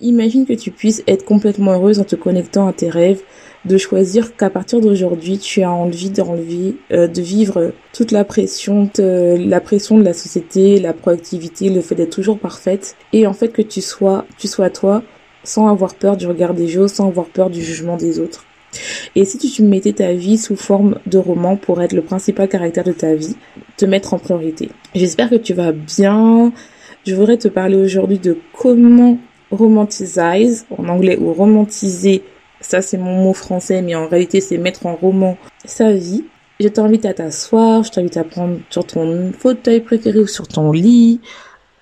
Imagine que tu puisses être complètement heureuse en te connectant à tes rêves, de choisir qu'à partir d'aujourd'hui, tu as envie d'enlever, euh, de vivre toute la pression, de, la pression de la société, la proactivité, le fait d'être toujours parfaite, et en fait que tu sois, tu sois toi, sans avoir peur du regard des autres, sans avoir peur du jugement des autres. Et si tu mettais ta vie sous forme de roman pour être le principal caractère de ta vie, te mettre en priorité. J'espère que tu vas bien. Je voudrais te parler aujourd'hui de comment romanticize en anglais ou romantiser ça, c'est mon mot français, mais en réalité, c'est mettre en roman sa vie. Je t'invite à t'asseoir, je t'invite à prendre sur ton fauteuil préféré ou sur ton lit,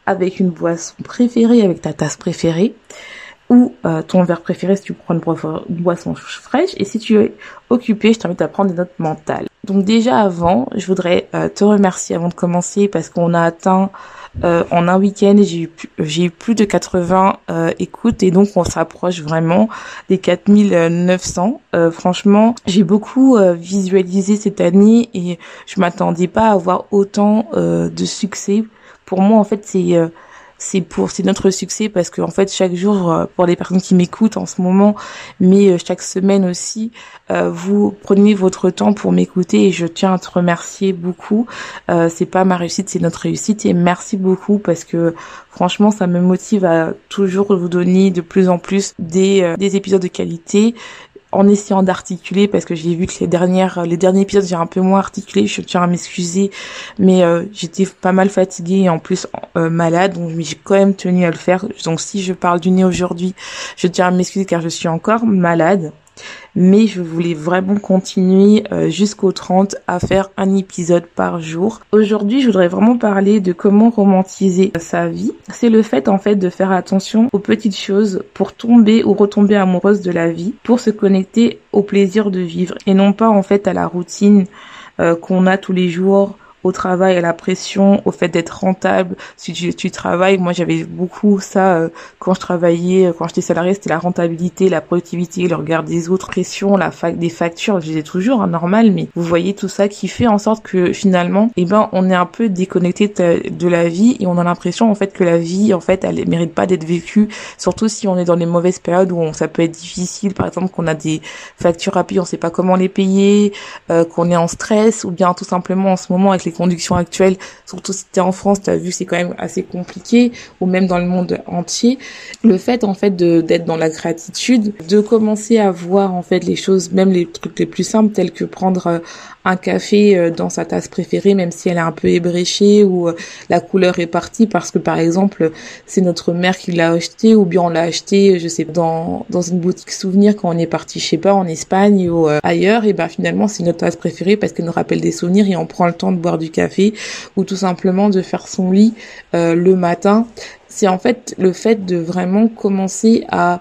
avec une boisson préférée, avec ta tasse préférée, ou euh, ton verre préféré si tu prends une boisson fraîche. Et si tu es occupé, je t'invite à prendre des notes mentales. Donc déjà avant, je voudrais euh, te remercier avant de commencer parce qu'on a atteint euh, en un week-end, j'ai eu, eu plus de 80 euh, écoutes et donc on s'approche vraiment des 4900. Euh, franchement, j'ai beaucoup euh, visualisé cette année et je m'attendais pas à avoir autant de succès. Pour moi, en fait, c'est c'est pour c'est notre succès parce que en fait chaque jour euh, pour les personnes qui m'écoutent en ce moment mais euh, chaque semaine aussi euh, vous prenez votre temps pour m'écouter et je tiens à te remercier beaucoup. C'est pas ma réussite c'est notre réussite et merci beaucoup parce que franchement ça me motive à toujours vous donner de plus en plus des des épisodes de qualité en essayant d'articuler parce que j'ai vu que les dernières les derniers épisodes j'ai un peu moins articulé je tiens à m'excuser mais euh, j'étais pas mal fatiguée et en plus euh, malade donc j'ai quand même tenu à le faire. Donc si je parle du nez aujourd'hui je tiens à m'excuser car je suis encore malade mais je voulais vraiment continuer euh, jusqu'au 30 à faire un épisode par jour. Aujourd'hui, je voudrais vraiment parler de comment romantiser sa vie. C'est le fait en fait de faire attention aux petites choses pour tomber ou retomber amoureuse de la vie, pour se connecter au plaisir de vivre et non pas en fait à la routine euh, qu'on a tous les jours au travail, à la pression, au fait d'être rentable. Si tu, tu travailles, moi j'avais beaucoup ça euh, quand je travaillais, euh, quand j'étais salarié, c'était la rentabilité, la productivité, le regard des autres, pression, la fac des factures, je toujours hein, normal, mais vous voyez tout ça qui fait en sorte que finalement, eh ben on est un peu déconnecté de, la vie et on a l'impression en fait que la vie en fait elle mérite pas d'être vécue, surtout si on est dans les mauvaises périodes où ça peut être difficile, par exemple qu'on a des factures à payer, on sait pas comment les payer, euh, qu'on est en stress ou bien tout simplement en ce moment avec les conduction actuelle, surtout si tu es en France, tu as vu c'est quand même assez compliqué, ou même dans le monde entier. Le fait en fait d'être dans la gratitude, de commencer à voir en fait les choses, même les trucs les plus simples, tels que prendre euh, un café euh, dans sa tasse préférée, même si elle est un peu ébréchée ou euh, la couleur est partie parce que par exemple c'est notre mère qui l'a acheté ou bien on l'a acheté, je sais, dans dans une boutique souvenir quand on est parti, je sais pas, en Espagne ou euh, ailleurs, et ben finalement c'est notre tasse préférée parce qu'elle nous rappelle des souvenirs et on prend le temps de boire du café ou tout simplement de faire son lit le matin. C'est en fait le fait de vraiment commencer à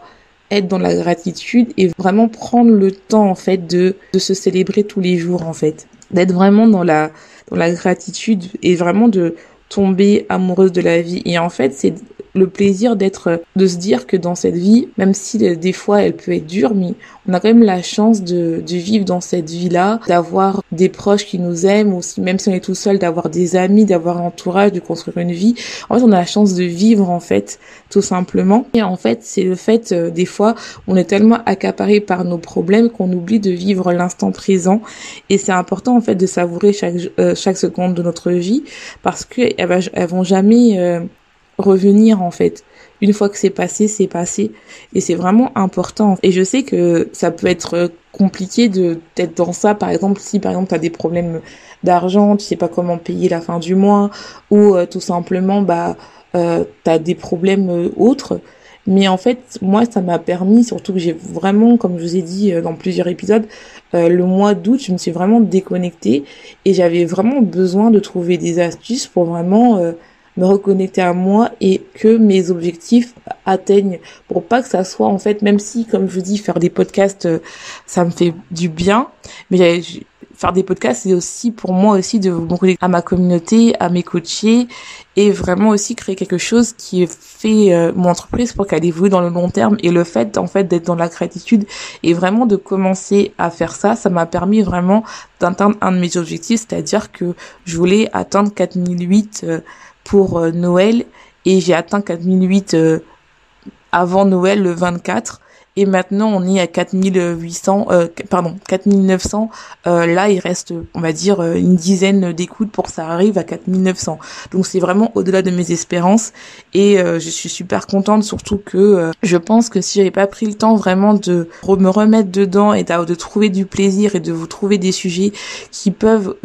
être dans la gratitude et vraiment prendre le temps en fait de, de se célébrer tous les jours en fait. D'être vraiment dans la dans la gratitude et vraiment de tomber amoureuse de la vie. Et en fait c'est le plaisir d'être, de se dire que dans cette vie, même si des fois elle peut être dure, mais on a quand même la chance de, de vivre dans cette vie-là, d'avoir des proches qui nous aiment, ou même si on est tout seul, d'avoir des amis, d'avoir un entourage, de construire une vie. En fait, on a la chance de vivre, en fait, tout simplement. Et en fait, c'est le fait, euh, des fois, on est tellement accaparé par nos problèmes qu'on oublie de vivre l'instant présent. Et c'est important, en fait, de savourer chaque, euh, chaque seconde de notre vie parce qu'elles elles vont jamais euh, revenir, en fait une fois que c'est passé, c'est passé. Et c'est vraiment important. Et je sais que ça peut être compliqué de d'être dans ça. Par exemple, si par exemple tu as des problèmes d'argent, tu sais pas comment payer la fin du mois, ou tout simplement bah euh, tu as des problèmes autres. Mais en fait, moi, ça m'a permis, surtout que j'ai vraiment, comme je vous ai dit euh, dans plusieurs épisodes, euh, le mois d'août, je me suis vraiment déconnectée et j'avais vraiment besoin de trouver des astuces pour vraiment euh, me reconnecter à moi et que mes objectifs atteignent pour pas que ça soit en fait même si comme je dis faire des podcasts ça me fait du bien mais faire des podcasts, c'est aussi pour moi aussi de me connecter à ma communauté, à mes coachés et vraiment aussi créer quelque chose qui fait euh, mon entreprise pour qu'elle évolue dans le long terme. Et le fait en fait d'être dans la gratitude et vraiment de commencer à faire ça, ça m'a permis vraiment d'atteindre un de mes objectifs, c'est-à-dire que je voulais atteindre 4008 euh, pour euh, Noël. Et j'ai atteint 4008 avant Noël le 24 et maintenant on est à 4800 euh, pardon 4900 euh, là il reste on va dire euh, une dizaine d'écoutes pour que ça arrive à 4900 donc c'est vraiment au-delà de mes espérances. Et euh, je suis super contente surtout que je pense que si j'avais pas pris le temps vraiment de me remettre dedans et de trouver du plaisir et de vous trouver des sujets qui peuvent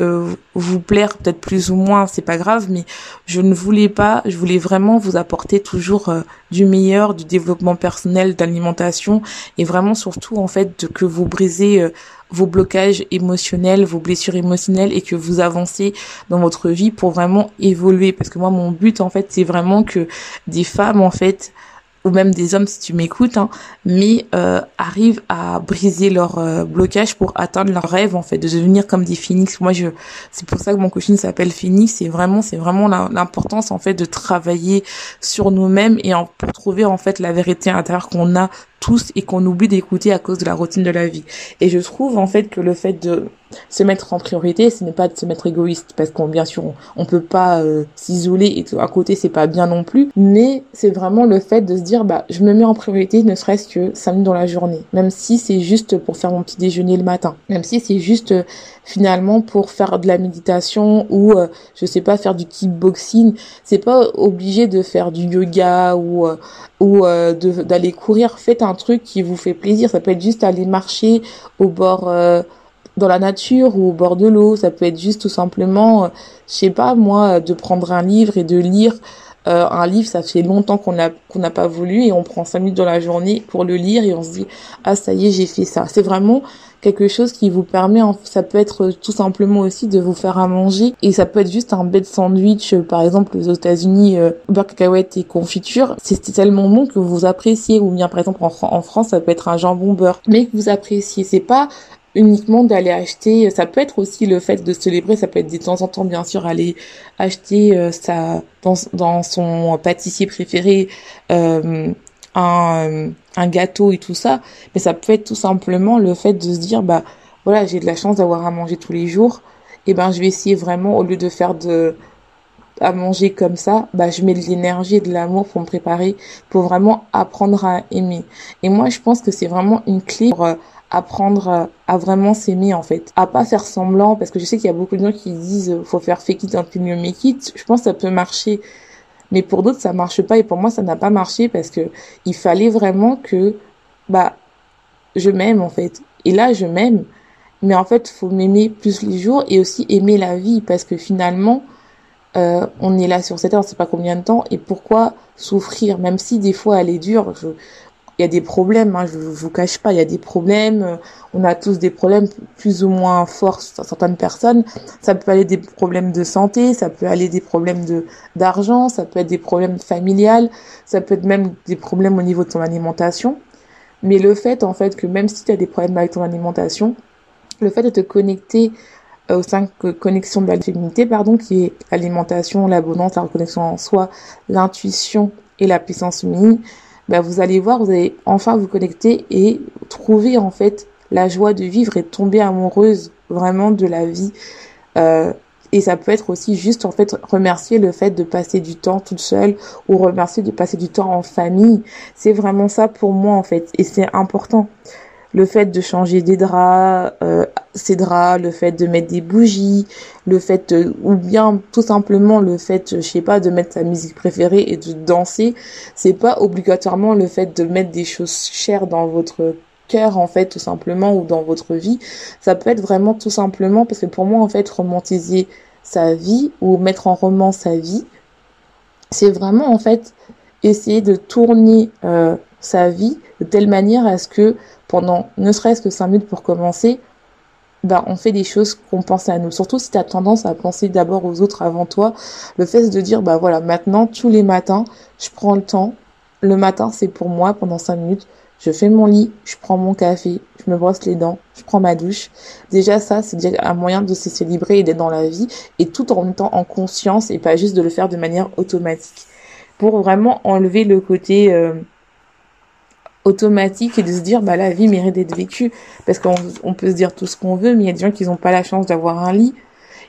vous plaire peut-être plus ou moins c'est pas grave mais je ne voulais pas je voulais vraiment vous apporter toujours du meilleur du développement personnel d'alimentation et vraiment surtout en fait de, que vous brisez euh, vos blocages émotionnels, vos blessures émotionnelles et que vous avancez dans votre vie pour vraiment évoluer. Parce que moi mon but en fait c'est vraiment que des femmes en fait ou même des hommes si tu m'écoutes, hein, mais euh, arrivent à briser leur euh, blocage pour atteindre leur rêve en fait, de devenir comme des phoenix. Moi, je, c'est pour ça que mon coaching s'appelle phoenix. C'est vraiment, c'est vraiment l'importance en fait de travailler sur nous-mêmes et pour trouver en fait la vérité intérieure qu'on a tous et qu'on oublie d'écouter à cause de la routine de la vie. Et je trouve en fait que le fait de se mettre en priorité, ce n'est pas de se mettre égoïste parce qu'on bien sûr on, peut pas euh, s'isoler et à côté c'est pas bien non plus, mais c'est vraiment le fait de se dire bah je me mets en priorité ne serait-ce que 5 minutes dans la journée, même si c'est juste pour faire mon petit déjeuner le matin, même si c'est juste euh, finalement pour faire de la méditation ou euh, je sais pas faire du kickboxing, c'est pas obligé de faire du yoga ou ou d'aller courir, faites un truc qui vous fait plaisir, ça peut être juste aller marcher au bord dans la nature ou au bord de l'eau. Ça peut être juste tout simplement, euh, je sais pas moi, de prendre un livre et de lire euh, un livre. Ça fait longtemps qu'on a qu'on n'a pas voulu et on prend cinq minutes dans la journée pour le lire et on se dit ah ça y est j'ai fait ça. C'est vraiment quelque chose qui vous permet, ça peut être tout simplement aussi de vous faire à manger et ça peut être juste un bed sandwich, euh, par exemple aux États-Unis, euh, beurre cacahuète et confiture, c'est tellement bon que vous appréciez ou bien par exemple en, en France ça peut être un jambon beurre, mais que vous appréciez. C'est pas uniquement d'aller acheter ça peut être aussi le fait de célébrer ça peut être de temps en temps bien sûr aller acheter euh, sa dans, dans son pâtissier préféré euh, un, un gâteau et tout ça mais ça peut être tout simplement le fait de se dire bah voilà j'ai de la chance d'avoir à manger tous les jours et ben je vais essayer vraiment au lieu de faire de à manger comme ça, bah je mets de l'énergie et de l'amour pour me préparer, pour vraiment apprendre à aimer. Et moi, je pense que c'est vraiment une clé pour euh, apprendre à vraiment s'aimer en fait, à pas faire semblant parce que je sais qu'il y a beaucoup de gens qui disent faut faire fake it until you make it. Je pense que ça peut marcher, mais pour d'autres ça marche pas et pour moi ça n'a pas marché parce que il fallait vraiment que bah je m'aime en fait. Et là je m'aime, mais en fait faut m'aimer plus les jours et aussi aimer la vie parce que finalement euh, on est là sur cette on sait pas combien de temps, et pourquoi souffrir, même si des fois elle est dure. Je, il y a des problèmes, hein, je, vous cache pas, il y a des problèmes. Euh, on a tous des problèmes plus ou moins forts certaines personnes. Ça peut aller des problèmes de santé, ça peut aller des problèmes de d'argent, ça peut être des problèmes familiales, ça peut être même des problèmes au niveau de ton alimentation. Mais le fait en fait que même si tu as des problèmes avec ton alimentation, le fait de te connecter euh, aux cinq connexions de la féminité, pardon, qui est l'alimentation, l'abondance, la reconnexion en soi, l'intuition et la puissance féminine, bah, vous allez voir, vous allez enfin vous connecter et trouver en fait la joie de vivre et tomber amoureuse vraiment de la vie. Euh, et ça peut être aussi juste en fait remercier le fait de passer du temps toute seule ou remercier de passer du temps en famille. C'est vraiment ça pour moi en fait et c'est important. Le fait de changer des draps, euh, ces draps, le fait de mettre des bougies, le fait ou bien tout simplement le fait, je sais pas, de mettre sa musique préférée et de danser, c'est pas obligatoirement le fait de mettre des choses chères dans votre cœur en fait tout simplement ou dans votre vie. Ça peut être vraiment tout simplement parce que pour moi en fait romantiser sa vie ou mettre en roman sa vie c'est vraiment en fait essayer de tourner euh, sa vie de telle manière à ce que pendant ne serait-ce que 5 minutes pour commencer bah, on fait des choses qu'on pense à nous. Surtout si tu as tendance à penser d'abord aux autres avant toi. Le fait de dire, bah voilà, maintenant, tous les matins, je prends le temps. Le matin, c'est pour moi pendant 5 minutes je fais mon lit, je prends mon café, je me brosse les dents, je prends ma douche. Déjà ça, c'est un moyen de se célébrer et d'être dans la vie, et tout en étant en conscience et pas juste de le faire de manière automatique. Pour vraiment enlever le côté euh, automatique et de se dire bah la vie mérite d'être vécue parce qu'on peut se dire tout ce qu'on veut mais il y a des gens qui n'ont pas la chance d'avoir un lit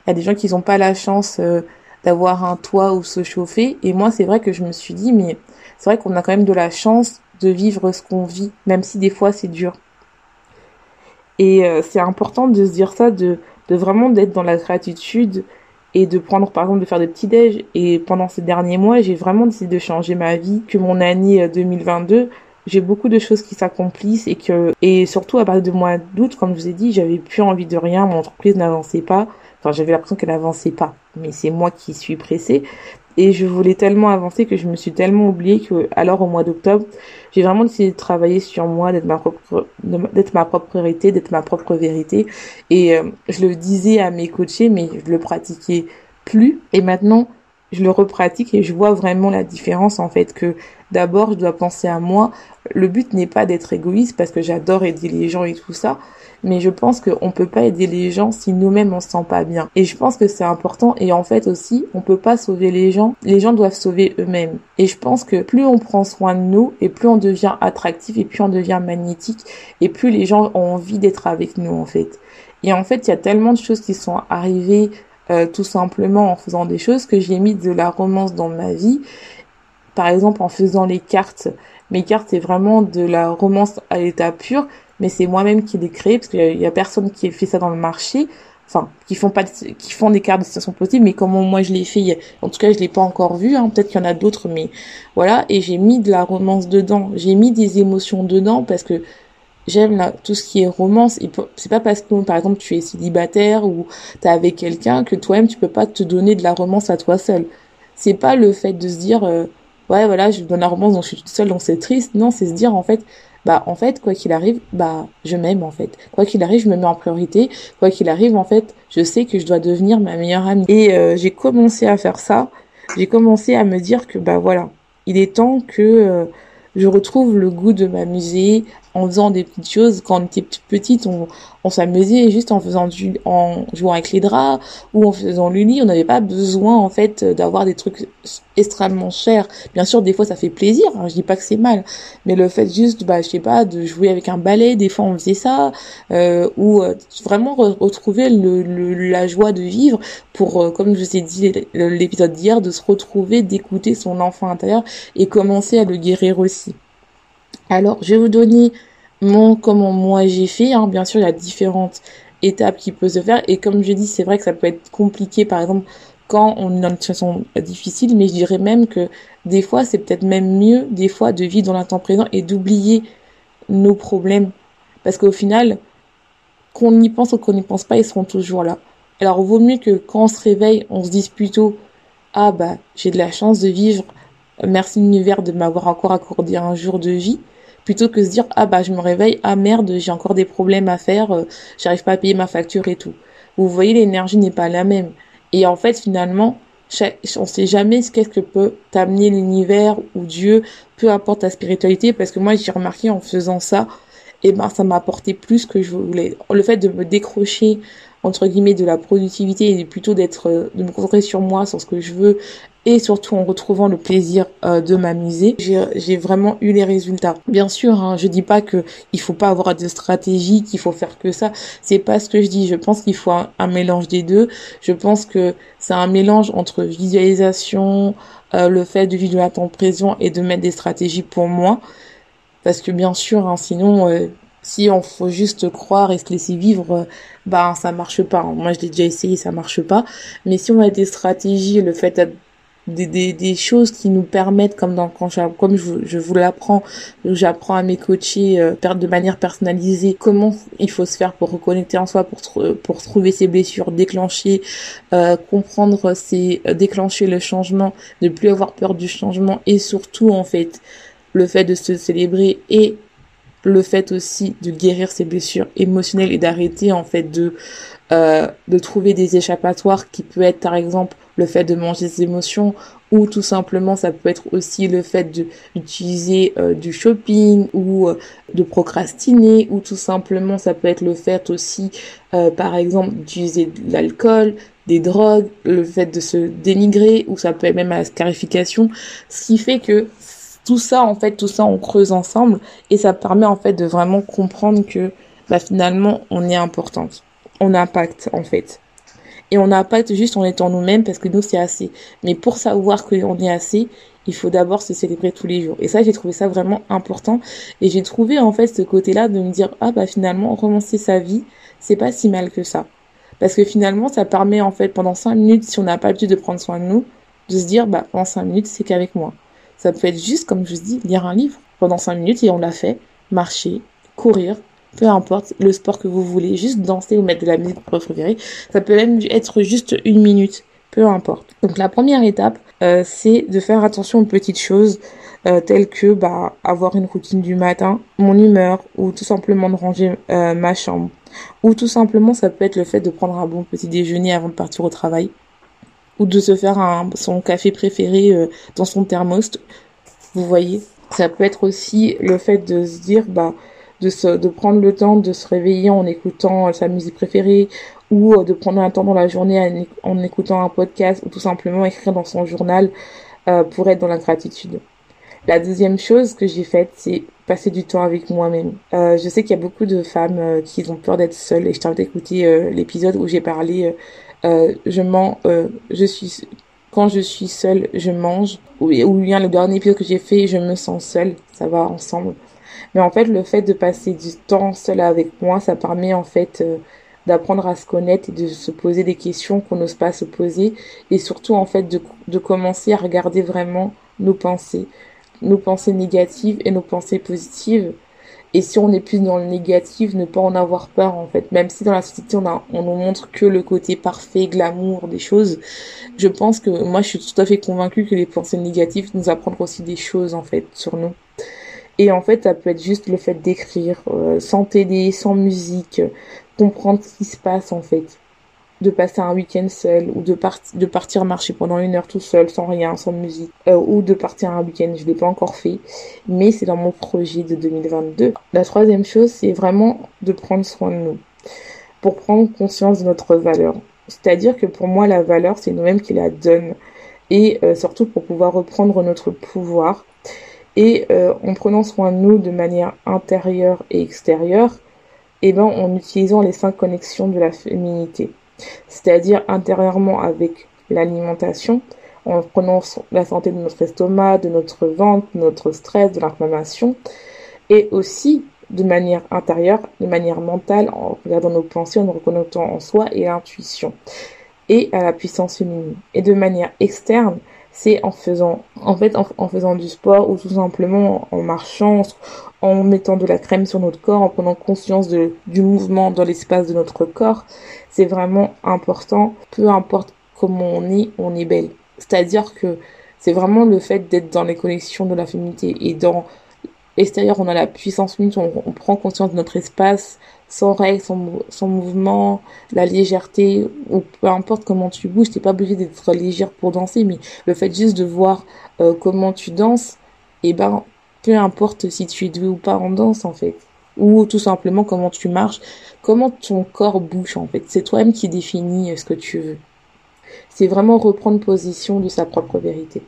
il y a des gens qui n'ont pas la chance euh, d'avoir un toit où se chauffer et moi c'est vrai que je me suis dit mais c'est vrai qu'on a quand même de la chance de vivre ce qu'on vit, même si des fois c'est dur. Et euh, c'est important de se dire ça, de, de vraiment d'être dans la gratitude et de prendre par exemple de faire des petits déj. Et pendant ces derniers mois, j'ai vraiment décidé de changer ma vie, que mon année 2022, euh, j'ai beaucoup de choses qui s'accomplissent et que et surtout à partir de mois d'août, comme je vous ai dit, j'avais plus envie de rien, mon entreprise n'avançait pas. Enfin, j'avais l'impression qu'elle n'avançait pas, mais c'est moi qui suis pressée. Et je voulais tellement avancer que je me suis tellement oubliée que, alors au mois d'octobre, j'ai vraiment décidé de travailler sur moi, d'être ma propre, d'être ma propre priorité, d'être ma propre vérité. Et euh, je le disais à mes coachés, mais je le pratiquais plus. Et maintenant, je le repratique et je vois vraiment la différence en fait que d'abord je dois penser à moi. Le but n'est pas d'être égoïste parce que j'adore aider les gens et tout ça, mais je pense qu'on peut pas aider les gens si nous-mêmes on se sent pas bien. Et je pense que c'est important et en fait aussi on peut pas sauver les gens, les gens doivent sauver eux-mêmes. Et je pense que plus on prend soin de nous et plus on devient attractif et plus on devient magnétique et plus les gens ont envie d'être avec nous en fait. Et en fait il y a tellement de choses qui sont arrivées euh, tout simplement en faisant des choses que j'ai mis de la romance dans ma vie. Par exemple, en faisant les cartes. Mes cartes, c'est vraiment de la romance à l'état pur, mais c'est moi-même qui les crée parce qu'il y, a personne qui fait ça dans le marché. Enfin, qui font pas, qui font des cartes de situation positive, mais comment moi je l'ai fait, en tout cas je l'ai pas encore vu. Hein, Peut-être qu'il y en a d'autres, mais voilà. Et j'ai mis de la romance dedans. J'ai mis des émotions dedans parce que j'aime tout ce qui est romance. C'est pas parce que par exemple tu es célibataire ou t'es avec quelqu'un que toi-même tu peux pas te donner de la romance à toi seul c'est pas le fait de se dire euh, ouais voilà je donne la romance donc je suis toute seule donc c'est triste. Non c'est se dire en fait bah en fait quoi qu'il arrive bah je m'aime en fait. Quoi qu'il arrive je me mets en priorité. Quoi qu'il arrive en fait je sais que je dois devenir ma meilleure amie. Et euh, j'ai commencé à faire ça. J'ai commencé à me dire que bah voilà il est temps que euh, je retrouve le goût de m'amuser en faisant des petites choses. Quand on était petite, on, on s'amusait juste en faisant du, en jouant avec les draps ou en faisant le lit. On n'avait pas besoin en fait d'avoir des trucs extrêmement chers. Bien sûr, des fois ça fait plaisir. Hein, je dis pas que c'est mal, mais le fait juste, bah je sais pas, de jouer avec un balai, des fois on faisait ça, euh, ou euh, vraiment retrouver le, la joie de vivre pour, euh, comme je vous ai dit l'épisode d'hier, de se retrouver, d'écouter son enfant intérieur et commencer à le guérir aussi. Alors, je vais vous donner mon comment moi j'ai fait. Hein. Bien sûr, il y a différentes étapes qui peuvent se faire. Et comme je dis, c'est vrai que ça peut être compliqué, par exemple, quand on est dans une situation difficile. Mais je dirais même que des fois, c'est peut-être même mieux, des fois, de vivre dans l'instant présent et d'oublier nos problèmes. Parce qu'au final, qu'on y pense ou qu'on n'y pense pas, ils seront toujours là. Alors, vaut mieux que quand on se réveille, on se dise plutôt, ah bah, j'ai de la chance de vivre. Merci l'univers de m'avoir encore accordé un jour de vie plutôt que se dire ah bah je me réveille ah merde j'ai encore des problèmes à faire euh, j'arrive pas à payer ma facture et tout. Vous voyez l'énergie n'est pas la même. Et en fait finalement on sait jamais ce qu'est-ce que peut t'amener l'univers ou Dieu peu importe ta spiritualité parce que moi j'ai remarqué en faisant ça et eh ben ça m'a apporté plus que je voulais. Le fait de me décrocher entre guillemets de la productivité et plutôt d'être euh, de me concentrer sur moi sur ce que je veux et surtout en retrouvant le plaisir euh, de m'amuser, j'ai vraiment eu les résultats. Bien sûr, hein, je dis pas que il faut pas avoir de stratégie, qu'il faut faire que ça. C'est pas ce que je dis. Je pense qu'il faut un, mélange des deux. Je pense que c'est un mélange entre visualisation, euh, le fait de vivre à temps présent et de mettre des stratégies pour moi. Parce que bien sûr, hein, sinon, euh, si on faut juste croire et se laisser vivre, bah ça marche pas. Moi, je l'ai déjà essayé, ça marche pas. Mais si on a des stratégies, le fait des, des, choses qui nous permettent, comme dans quand comme je, je vous l'apprends, j'apprends à mes coachés euh, de manière personnalisée comment il faut se faire pour reconnecter en soi, pour pour trouver ses blessures, déclencher, euh, comprendre c'est euh, déclencher le changement, ne plus avoir peur du changement et surtout en fait le fait de se célébrer et le fait aussi de guérir ses blessures émotionnelles et d'arrêter en fait de euh, de trouver des échappatoires qui peut être par exemple le fait de manger ses émotions ou tout simplement ça peut être aussi le fait d'utiliser euh, du shopping ou euh, de procrastiner ou tout simplement ça peut être le fait aussi par exemple d'utiliser de l'alcool des drogues le fait de se dénigrer ou ça peut être même à la scarification. Ce qui fait que tout ça en fait tout ça on creuse ensemble et ça permet en fait de vraiment comprendre que bah, finalement on est importante on impacte en fait. Et on impacte juste en étant nous-mêmes parce que nous c'est assez. Mais pour savoir qu'on est assez, il faut d'abord se célébrer tous les jours. Et ça, j'ai trouvé ça vraiment important. Et j'ai trouvé en fait ce côté-là de me dire ah bah finalement recommencer sa vie, c'est pas si mal que ça. Parce que finalement, ça permet en fait pendant cinq minutes, si on n'a pas l'habitude de prendre soin de nous, de se dire bah pendant cinq minutes c'est qu'avec moi. Ça peut être juste comme je dis lire un livre pendant cinq minutes et on l'a fait, marcher, courir, peu importe le sport que vous voulez, juste danser ou mettre de la musique préférée. Ça peut même être juste une minute, peu importe. Donc la première étape, euh, c'est de faire attention aux petites choses euh, telles que bah, avoir une routine du matin, mon humeur ou tout simplement de ranger euh, ma chambre. Ou tout simplement ça peut être le fait de prendre un bon petit déjeuner avant de partir au travail ou de se faire son café préféré dans son thermos. Vous voyez, ça peut être aussi le fait de se dire bah de, de prendre le temps de se réveiller en écoutant sa musique préférée ou euh, de prendre un temps dans la journée en, écoutant un podcast ou tout simplement écrire dans son journal euh, pour être dans la gratitude. La deuxième chose que j'ai faite, c'est passer du temps avec moi-même. Euh, je sais qu'il y a beaucoup de femmes qui ont peur d'être seules et je t'invite à écouter l'épisode où j'ai parlé je mens, je suis quand je suis seule, je mange. Ou, ou bien le dernier épisode que j'ai fait, je me sens seule. Ça va ensemble. Mais en fait, le fait de passer du temps seul avec moi, ça permet en fait euh, d'apprendre à se connaître et de se poser des questions qu'on n'ose pas se poser et surtout en fait de, de commencer à regarder vraiment nos pensées, nos pensées négatives et nos pensées positives. Et si on est plus dans le négatif, ne pas en avoir peur en fait. Même si dans la société on, a, on nous montre que le côté parfait, glamour des choses, je pense que moi je suis tout à fait convaincue que les pensées négatives nous apprennent aussi des choses en fait sur nous. Et en fait, ça peut être juste le fait d'écrire, euh, sans télé, sans musique, comprendre ce qui se passe en fait. De passer un week-end seul ou de, de partir marcher pendant une heure tout seul, sans rien, sans musique. Euh, ou de partir un week-end, je l'ai pas encore fait. Mais c'est dans mon projet de 2022. La troisième chose, c'est vraiment de prendre soin de nous. Pour prendre conscience de notre valeur. C'est-à-dire que pour moi, la valeur, c'est nous-mêmes qui la donne. Et euh, surtout pour pouvoir reprendre notre pouvoir et euh, en prenant soin de nous de manière intérieure et extérieure, et eh ben en utilisant les cinq connexions de la féminité, c'est-à-dire intérieurement avec l'alimentation, en prenant la santé de notre estomac, de notre ventre, de notre stress, de l'inflammation, et aussi de manière intérieure, de manière mentale, en regardant nos pensées, en nous reconnectant en soi et l'intuition, et à la puissance féminine. Et de manière externe, c'est en faisant, en fait, en, faisant du sport ou tout simplement en marchant, en mettant de la crème sur notre corps, en prenant conscience de, du mouvement dans l'espace de notre corps. C'est vraiment important. Peu importe comment on est, on est belle. C'est-à-dire que c'est vraiment le fait d'être dans les connexions de la féminité et dans l'extérieur, on a la puissance féminine, on prend conscience de notre espace, sans règles, sans, mouvement, la légèreté, ou peu importe comment tu bouges, t'es pas obligé d'être légère pour danser, mais le fait juste de voir euh, comment tu danses, et eh ben, peu importe si tu es doué ou pas en danse, en fait. Ou tout simplement comment tu marches, comment ton corps bouge, en fait. C'est toi-même qui définis euh, ce que tu veux. C'est vraiment reprendre position de sa propre vérité.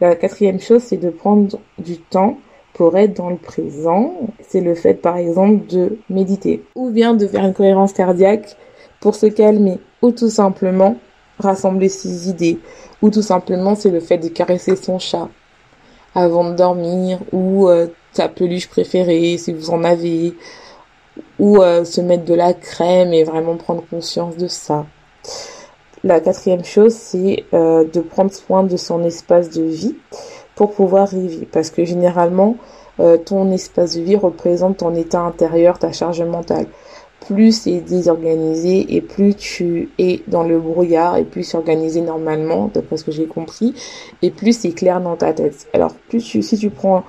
La quatrième chose, c'est de prendre du temps pour être dans le présent. C'est le fait, par exemple, de méditer ou bien de faire une cohérence cardiaque pour se calmer ou tout simplement rassembler ses idées ou tout simplement c'est le fait de caresser son chat avant de dormir ou euh, sa peluche préférée si vous en avez ou euh, se mettre de la crème et vraiment prendre conscience de ça. La quatrième chose, c'est euh, de prendre soin de son espace de vie pour pouvoir vivre. Parce que généralement, euh, ton espace de vie représente ton état intérieur, ta charge mentale. Plus c'est désorganisé et plus tu es dans le brouillard et plus c'est organisé normalement, d'après ce que j'ai compris, et plus c'est clair dans ta tête. Alors plus tu, si tu prends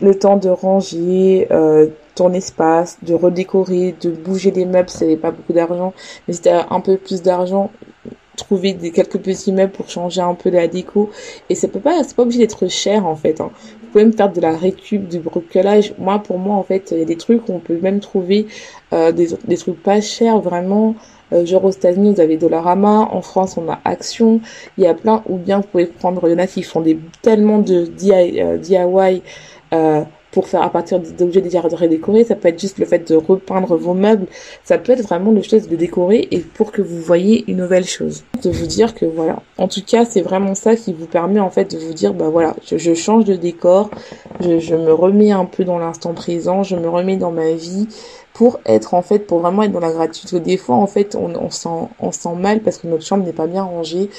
le temps de ranger, euh, ton espace, de redécorer, de bouger des meubles si pas beaucoup d'argent. Mais si un peu plus d'argent, trouver des quelques petits meubles pour changer un peu la déco. Et ça peut pas, c'est pas obligé d'être cher en fait. Hein. Vous pouvez même faire de la récup, du bricolage. Moi, pour moi, en fait, il y a des trucs où on peut même trouver euh, des, des trucs pas chers, vraiment. Euh, genre aux États-Unis, vous avez Dollarama. En France, on a Action. Il y a plein. Ou bien vous pouvez prendre. Il y en a qui font des tellement de DIY. Euh, pour faire à partir d'objets déjà redécorés. Ça peut être juste le fait de repeindre vos meubles. Ça peut être vraiment le chose de décorer et pour que vous voyez une nouvelle chose. De vous dire que voilà. En tout cas, c'est vraiment ça qui vous permet en fait de vous dire, bah voilà, je, change de décor, je, je me remets un peu dans l'instant présent, je me remets dans ma vie pour être en fait, pour vraiment être dans la gratitude. Des fois, en fait, on, on, sent, on sent mal parce que notre chambre n'est pas bien rangée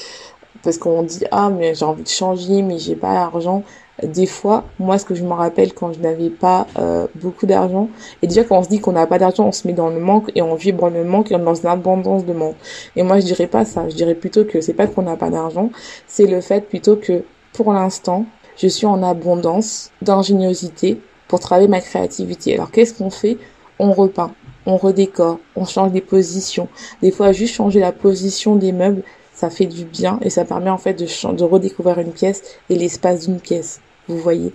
parce qu'on dit ah mais j'ai envie de changer mais j'ai pas l'argent des fois, moi, ce que je me rappelle quand je n'avais pas euh, beaucoup d'argent, et déjà quand on se dit qu'on n'a pas d'argent, on se met dans le manque et on vibre le manque et on est dans une abondance de manque. Et moi, je dirais pas ça. Je dirais plutôt que c'est pas qu'on n'a pas d'argent, c'est le fait plutôt que pour l'instant, je suis en abondance d'ingéniosité pour travailler ma créativité. Alors, qu'est-ce qu'on fait? On repeint, on redécore, on change des positions. Des fois, juste changer la position des meubles, ça fait du bien et ça permet en fait de redécouvrir une pièce et l'espace d'une pièce vous voyez.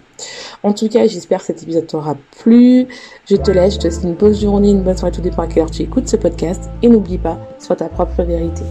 En tout cas, j'espère que cet épisode t'aura plu. Je te laisse, je te souhaite une bonne journée, une bonne soirée, tout dépend à quelle heure tu écoutes ce podcast. Et n'oublie pas, sois ta propre vérité.